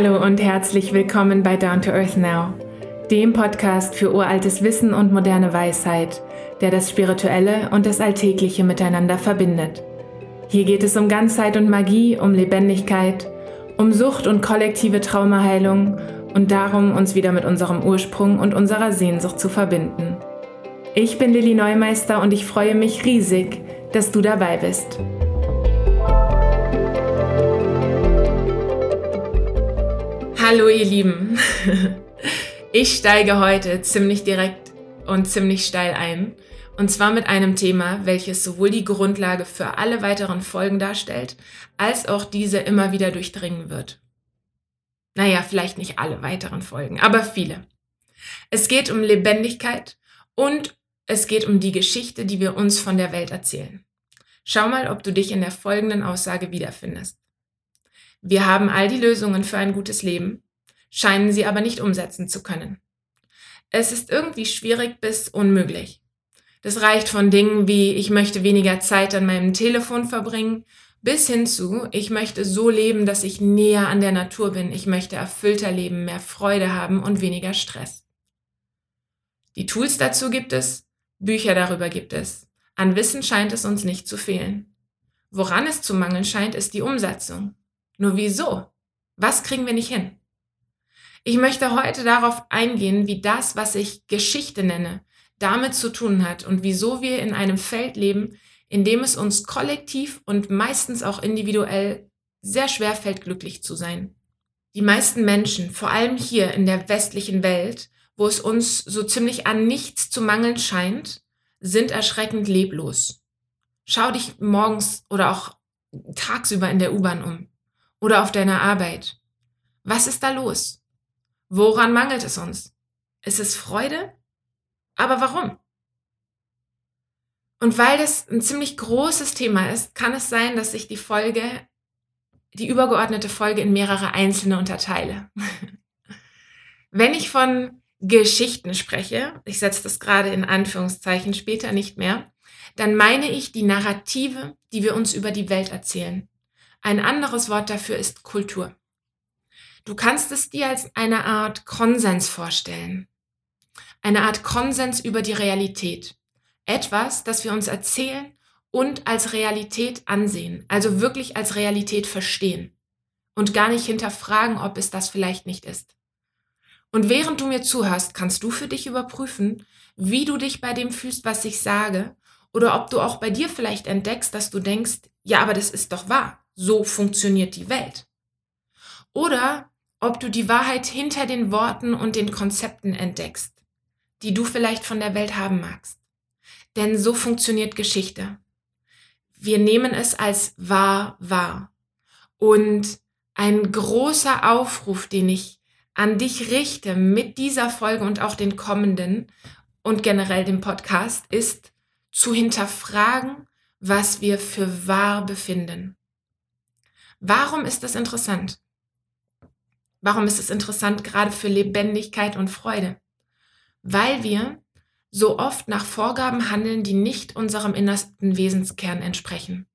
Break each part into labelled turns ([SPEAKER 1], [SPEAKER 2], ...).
[SPEAKER 1] Hallo und herzlich willkommen bei Down to Earth Now, dem Podcast für uraltes Wissen und moderne Weisheit, der das Spirituelle und das Alltägliche miteinander verbindet. Hier geht es um Ganzheit und Magie, um Lebendigkeit, um Sucht und kollektive Traumaheilung und darum, uns wieder mit unserem Ursprung und unserer Sehnsucht zu verbinden. Ich bin Lilly Neumeister und ich freue mich riesig, dass du dabei bist. Hallo ihr Lieben. Ich steige heute ziemlich direkt und ziemlich steil ein. Und zwar mit einem Thema, welches sowohl die Grundlage für alle weiteren Folgen darstellt, als auch diese immer wieder durchdringen wird. Naja, vielleicht nicht alle weiteren Folgen, aber viele. Es geht um Lebendigkeit und es geht um die Geschichte, die wir uns von der Welt erzählen. Schau mal, ob du dich in der folgenden Aussage wiederfindest. Wir haben all die Lösungen für ein gutes Leben, scheinen sie aber nicht umsetzen zu können. Es ist irgendwie schwierig bis unmöglich. Das reicht von Dingen wie ich möchte weniger Zeit an meinem Telefon verbringen, bis hin zu ich möchte so leben, dass ich näher an der Natur bin, ich möchte erfüllter leben, mehr Freude haben und weniger Stress. Die Tools dazu gibt es, Bücher darüber gibt es. An Wissen scheint es uns nicht zu fehlen. Woran es zu mangeln scheint, ist die Umsetzung. Nur wieso? Was kriegen wir nicht hin? Ich möchte heute darauf eingehen, wie das, was ich Geschichte nenne, damit zu tun hat und wieso wir in einem Feld leben, in dem es uns kollektiv und meistens auch individuell sehr schwer fällt, glücklich zu sein. Die meisten Menschen, vor allem hier in der westlichen Welt, wo es uns so ziemlich an nichts zu mangeln scheint, sind erschreckend leblos. Schau dich morgens oder auch tagsüber in der U-Bahn um oder auf deiner Arbeit? Was ist da los? Woran mangelt es uns? Ist es Freude? Aber warum? Und weil das ein ziemlich großes Thema ist, kann es sein, dass ich die Folge, die übergeordnete Folge in mehrere einzelne unterteile. Wenn ich von Geschichten spreche, ich setze das gerade in Anführungszeichen später nicht mehr, dann meine ich die Narrative, die wir uns über die Welt erzählen. Ein anderes Wort dafür ist Kultur. Du kannst es dir als eine Art Konsens vorstellen. Eine Art Konsens über die Realität. Etwas, das wir uns erzählen und als Realität ansehen, also wirklich als Realität verstehen und gar nicht hinterfragen, ob es das vielleicht nicht ist. Und während du mir zuhörst, kannst du für dich überprüfen, wie du dich bei dem fühlst, was ich sage, oder ob du auch bei dir vielleicht entdeckst, dass du denkst, ja, aber das ist doch wahr so funktioniert die Welt. Oder ob du die Wahrheit hinter den Worten und den Konzepten entdeckst, die du vielleicht von der Welt haben magst. Denn so funktioniert Geschichte. Wir nehmen es als wahr wahr. Und ein großer Aufruf, den ich an dich richte mit dieser Folge und auch den kommenden und generell dem Podcast, ist zu hinterfragen, was wir für wahr befinden. Warum ist das interessant? Warum ist es interessant gerade für Lebendigkeit und Freude? Weil wir so oft nach Vorgaben handeln, die nicht unserem innersten Wesenskern entsprechen.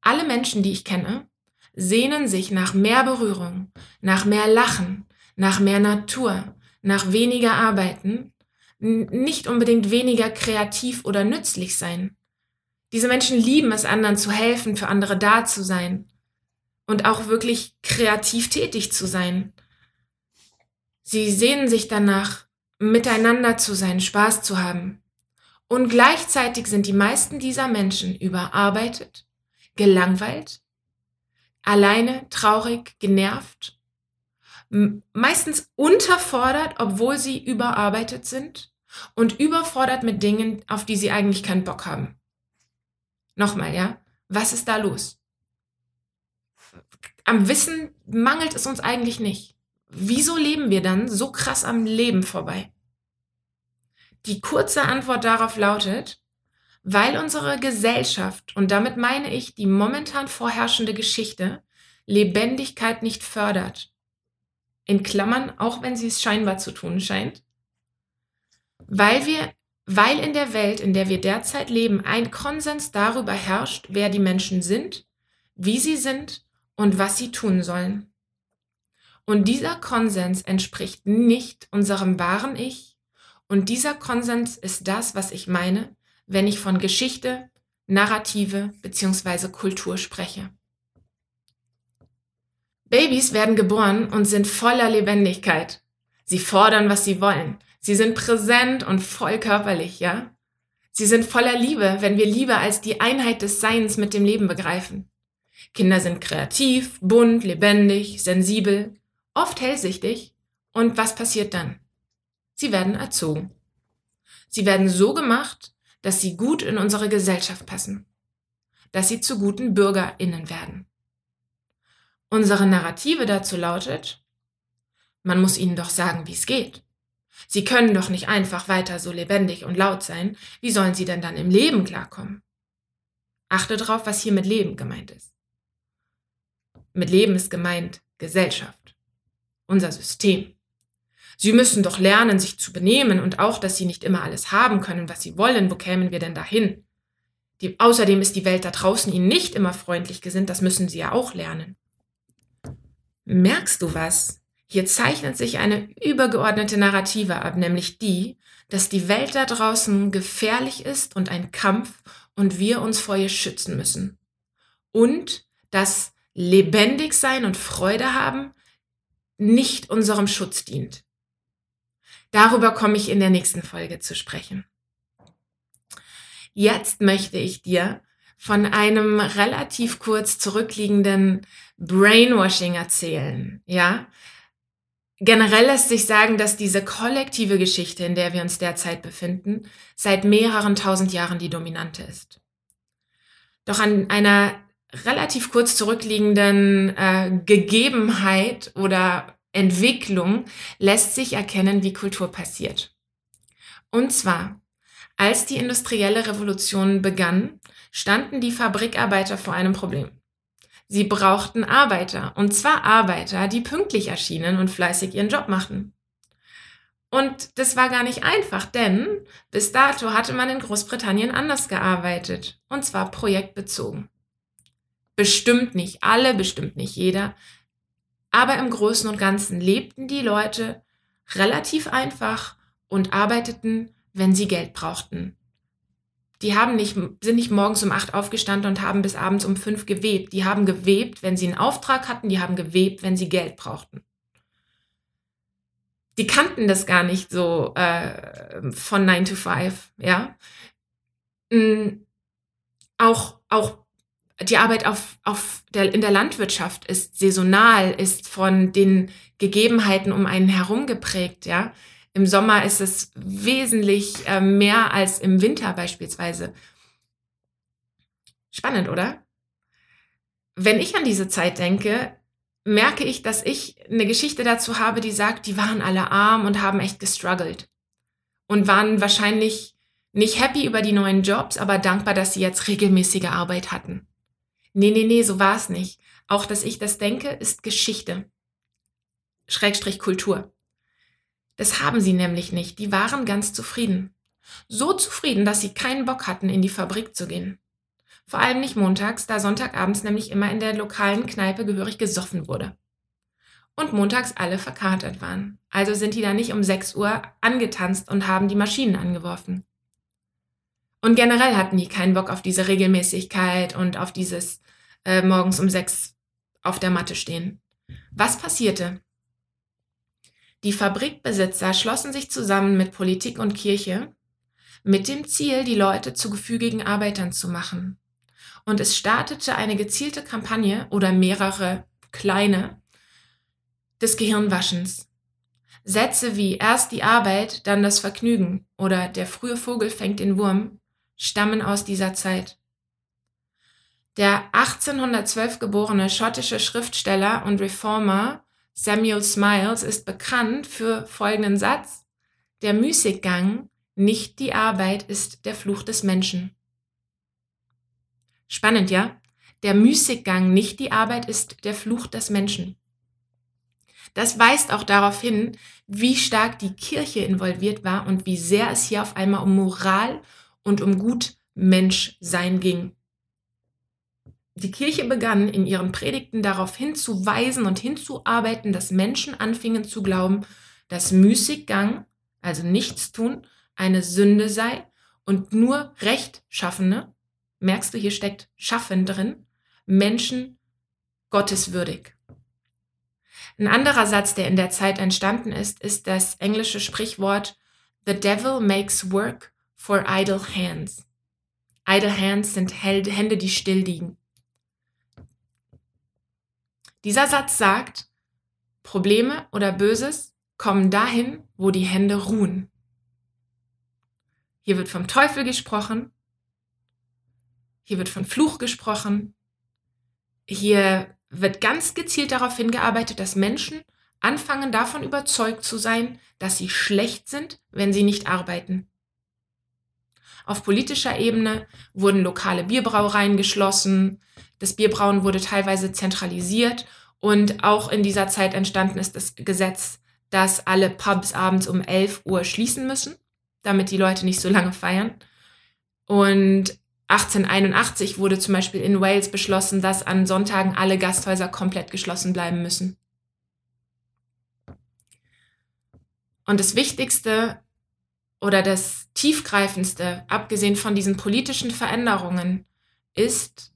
[SPEAKER 1] Alle Menschen, die ich kenne, sehnen sich nach mehr Berührung, nach mehr Lachen, nach mehr Natur, nach weniger Arbeiten, nicht unbedingt weniger kreativ oder nützlich sein. Diese Menschen lieben es, anderen zu helfen, für andere da zu sein und auch wirklich kreativ tätig zu sein. Sie sehnen sich danach, miteinander zu sein, Spaß zu haben. Und gleichzeitig sind die meisten dieser Menschen überarbeitet, gelangweilt, alleine, traurig, genervt, meistens unterfordert, obwohl sie überarbeitet sind und überfordert mit Dingen, auf die sie eigentlich keinen Bock haben. Nochmal, ja? Was ist da los? Am Wissen mangelt es uns eigentlich nicht. Wieso leben wir dann so krass am Leben vorbei? Die kurze Antwort darauf lautet, weil unsere Gesellschaft, und damit meine ich die momentan vorherrschende Geschichte, Lebendigkeit nicht fördert. In Klammern, auch wenn sie es scheinbar zu tun scheint. Weil wir weil in der Welt, in der wir derzeit leben, ein Konsens darüber herrscht, wer die Menschen sind, wie sie sind und was sie tun sollen. Und dieser Konsens entspricht nicht unserem wahren Ich. Und dieser Konsens ist das, was ich meine, wenn ich von Geschichte, Narrative bzw. Kultur spreche. Babys werden geboren und sind voller Lebendigkeit. Sie fordern, was sie wollen. Sie sind präsent und voll körperlich, ja? Sie sind voller Liebe, wenn wir Liebe als die Einheit des Seins mit dem Leben begreifen. Kinder sind kreativ, bunt, lebendig, sensibel, oft hellsichtig. Und was passiert dann? Sie werden erzogen. Sie werden so gemacht, dass sie gut in unsere Gesellschaft passen, dass sie zu guten Bürgerinnen werden. Unsere Narrative dazu lautet, man muss ihnen doch sagen, wie es geht. Sie können doch nicht einfach weiter so lebendig und laut sein. Wie sollen sie denn dann im Leben klarkommen? Achte darauf, was hier mit Leben gemeint ist. Mit Leben ist gemeint Gesellschaft, unser System. Sie müssen doch lernen, sich zu benehmen und auch, dass sie nicht immer alles haben können, was sie wollen. Wo kämen wir denn dahin? Die, außerdem ist die Welt da draußen ihnen nicht immer freundlich gesinnt, das müssen sie ja auch lernen. Merkst du was? Hier zeichnet sich eine übergeordnete Narrative ab, nämlich die, dass die Welt da draußen gefährlich ist und ein Kampf und wir uns vor ihr schützen müssen. Und dass lebendig sein und Freude haben nicht unserem Schutz dient. Darüber komme ich in der nächsten Folge zu sprechen. Jetzt möchte ich dir von einem relativ kurz zurückliegenden Brainwashing erzählen, ja? Generell lässt sich sagen, dass diese kollektive Geschichte, in der wir uns derzeit befinden, seit mehreren tausend Jahren die dominante ist. Doch an einer relativ kurz zurückliegenden äh, Gegebenheit oder Entwicklung lässt sich erkennen, wie Kultur passiert. Und zwar, als die industrielle Revolution begann, standen die Fabrikarbeiter vor einem Problem. Sie brauchten Arbeiter, und zwar Arbeiter, die pünktlich erschienen und fleißig ihren Job machten. Und das war gar nicht einfach, denn bis dato hatte man in Großbritannien anders gearbeitet, und zwar projektbezogen. Bestimmt nicht alle, bestimmt nicht jeder, aber im Großen und Ganzen lebten die Leute relativ einfach und arbeiteten, wenn sie Geld brauchten die haben nicht, sind nicht morgens um acht aufgestanden und haben bis abends um fünf gewebt. Die haben gewebt, wenn sie einen Auftrag hatten, die haben gewebt, wenn sie Geld brauchten. Die kannten das gar nicht so äh, von 9 to 5, ja. Mhm. Auch, auch die Arbeit auf, auf der, in der Landwirtschaft ist saisonal, ist von den Gegebenheiten um einen herum geprägt, ja. Im Sommer ist es wesentlich äh, mehr als im Winter beispielsweise. Spannend, oder? Wenn ich an diese Zeit denke, merke ich, dass ich eine Geschichte dazu habe, die sagt, die waren alle arm und haben echt gestruggelt und waren wahrscheinlich nicht happy über die neuen Jobs, aber dankbar, dass sie jetzt regelmäßige Arbeit hatten. Nee, nee, nee, so war es nicht. Auch dass ich das denke, ist Geschichte. Schrägstrich Kultur. Das haben sie nämlich nicht. Die waren ganz zufrieden. So zufrieden, dass sie keinen Bock hatten, in die Fabrik zu gehen. Vor allem nicht montags, da Sonntagabends nämlich immer in der lokalen Kneipe gehörig gesoffen wurde. Und montags alle verkatert waren. Also sind die da nicht um 6 Uhr angetanzt und haben die Maschinen angeworfen. Und generell hatten die keinen Bock auf diese Regelmäßigkeit und auf dieses äh, morgens um 6 auf der Matte stehen. Was passierte? Die Fabrikbesitzer schlossen sich zusammen mit Politik und Kirche mit dem Ziel, die Leute zu gefügigen Arbeitern zu machen. Und es startete eine gezielte Kampagne oder mehrere kleine des Gehirnwaschens. Sätze wie erst die Arbeit, dann das Vergnügen oder der frühe Vogel fängt den Wurm stammen aus dieser Zeit. Der 1812 geborene schottische Schriftsteller und Reformer Samuel Smiles ist bekannt für folgenden Satz. Der Müßiggang, nicht die Arbeit, ist der Fluch des Menschen. Spannend, ja? Der Müßiggang, nicht die Arbeit, ist der Fluch des Menschen. Das weist auch darauf hin, wie stark die Kirche involviert war und wie sehr es hier auf einmal um Moral und um Gutmenschsein ging. Die Kirche begann in ihren Predigten darauf hinzuweisen und hinzuarbeiten, dass Menschen anfingen zu glauben, dass Müßiggang, also Nichtstun, eine Sünde sei und nur Rechtschaffene, merkst du, hier steckt Schaffen drin, Menschen gotteswürdig. Ein anderer Satz, der in der Zeit entstanden ist, ist das englische Sprichwort The devil makes work for idle hands. Idle hands sind Hände, die still liegen. Dieser Satz sagt, Probleme oder Böses kommen dahin, wo die Hände ruhen. Hier wird vom Teufel gesprochen, hier wird von Fluch gesprochen, hier wird ganz gezielt darauf hingearbeitet, dass Menschen anfangen davon überzeugt zu sein, dass sie schlecht sind, wenn sie nicht arbeiten. Auf politischer Ebene wurden lokale Bierbrauereien geschlossen, das Bierbrauen wurde teilweise zentralisiert und auch in dieser Zeit entstanden ist das Gesetz, dass alle Pubs abends um 11 Uhr schließen müssen, damit die Leute nicht so lange feiern. Und 1881 wurde zum Beispiel in Wales beschlossen, dass an Sonntagen alle Gasthäuser komplett geschlossen bleiben müssen. Und das Wichtigste oder das Tiefgreifendste, abgesehen von diesen politischen Veränderungen, ist,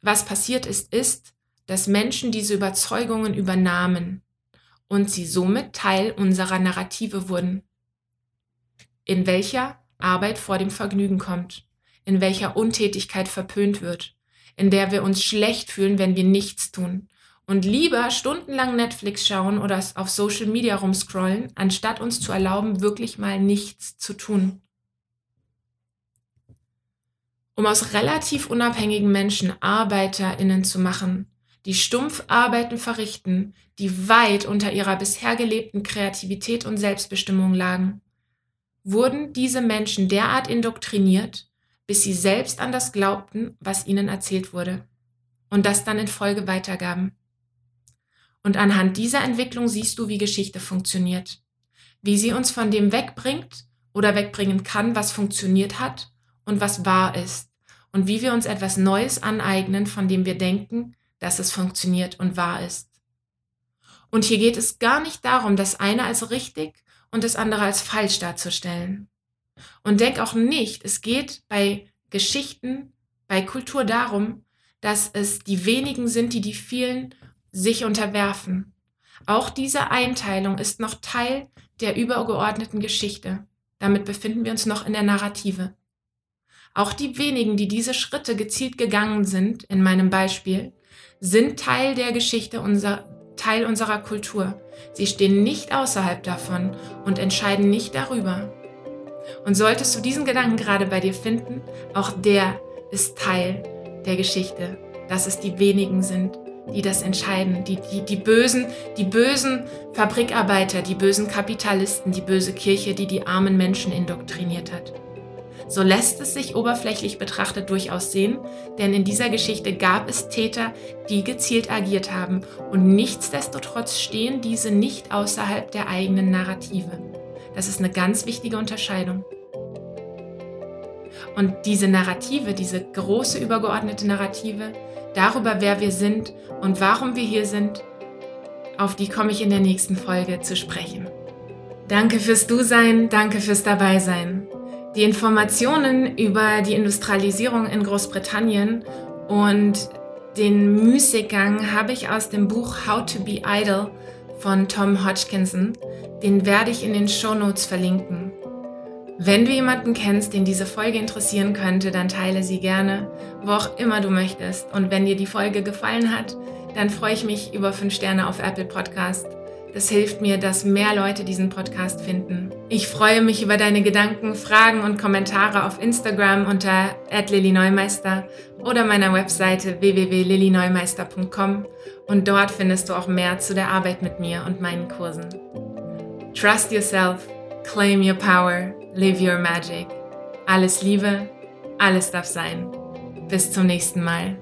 [SPEAKER 1] was passiert ist, ist, dass Menschen diese Überzeugungen übernahmen und sie somit Teil unserer Narrative wurden, in welcher Arbeit vor dem Vergnügen kommt in welcher Untätigkeit verpönt wird, in der wir uns schlecht fühlen, wenn wir nichts tun und lieber stundenlang Netflix schauen oder auf Social Media rumscrollen, anstatt uns zu erlauben, wirklich mal nichts zu tun. Um aus relativ unabhängigen Menschen ArbeiterInnen zu machen, die stumpf Arbeiten verrichten, die weit unter ihrer bisher gelebten Kreativität und Selbstbestimmung lagen, wurden diese Menschen derart indoktriniert, bis sie selbst an das glaubten, was ihnen erzählt wurde und das dann in Folge weitergaben. Und anhand dieser Entwicklung siehst du, wie Geschichte funktioniert, wie sie uns von dem wegbringt oder wegbringen kann, was funktioniert hat und was wahr ist und wie wir uns etwas Neues aneignen, von dem wir denken, dass es funktioniert und wahr ist. Und hier geht es gar nicht darum, das eine als richtig und das andere als falsch darzustellen. Und denk auch nicht, es geht bei Geschichten, bei Kultur darum, dass es die wenigen sind, die die vielen sich unterwerfen. Auch diese Einteilung ist noch Teil der übergeordneten Geschichte. Damit befinden wir uns noch in der Narrative. Auch die wenigen, die diese Schritte gezielt gegangen sind, in meinem Beispiel, sind Teil der Geschichte, unser, Teil unserer Kultur. Sie stehen nicht außerhalb davon und entscheiden nicht darüber. Und solltest du diesen Gedanken gerade bei dir finden, auch der ist Teil der Geschichte, dass es die wenigen sind, die das entscheiden, die, die, die bösen, die bösen Fabrikarbeiter, die bösen Kapitalisten, die böse Kirche, die die armen Menschen indoktriniert hat. So lässt es sich oberflächlich betrachtet durchaus sehen, denn in dieser Geschichte gab es Täter, die gezielt agiert haben und nichtsdestotrotz stehen diese nicht außerhalb der eigenen Narrative. Das ist eine ganz wichtige Unterscheidung. Und diese Narrative, diese große übergeordnete Narrative darüber, wer wir sind und warum wir hier sind, auf die komme ich in der nächsten Folge zu sprechen. Danke fürs Du-Sein, danke fürs Dabeisein. Die Informationen über die Industrialisierung in Großbritannien und den Müßiggang habe ich aus dem Buch How to Be Idle von Tom Hodgkinson. Den werde ich in den Show Notes verlinken. Wenn du jemanden kennst, den diese Folge interessieren könnte, dann teile sie gerne, wo auch immer du möchtest. Und wenn dir die Folge gefallen hat, dann freue ich mich über 5 Sterne auf Apple Podcast. Das hilft mir, dass mehr Leute diesen Podcast finden. Ich freue mich über deine Gedanken, Fragen und Kommentare auf Instagram unter @lillyneumeister oder meiner Webseite www.lillyneumeister.com und dort findest du auch mehr zu der Arbeit mit mir und meinen Kursen. Trust yourself, claim your power, live your magic. Alles Liebe, alles darf sein. Bis zum nächsten Mal.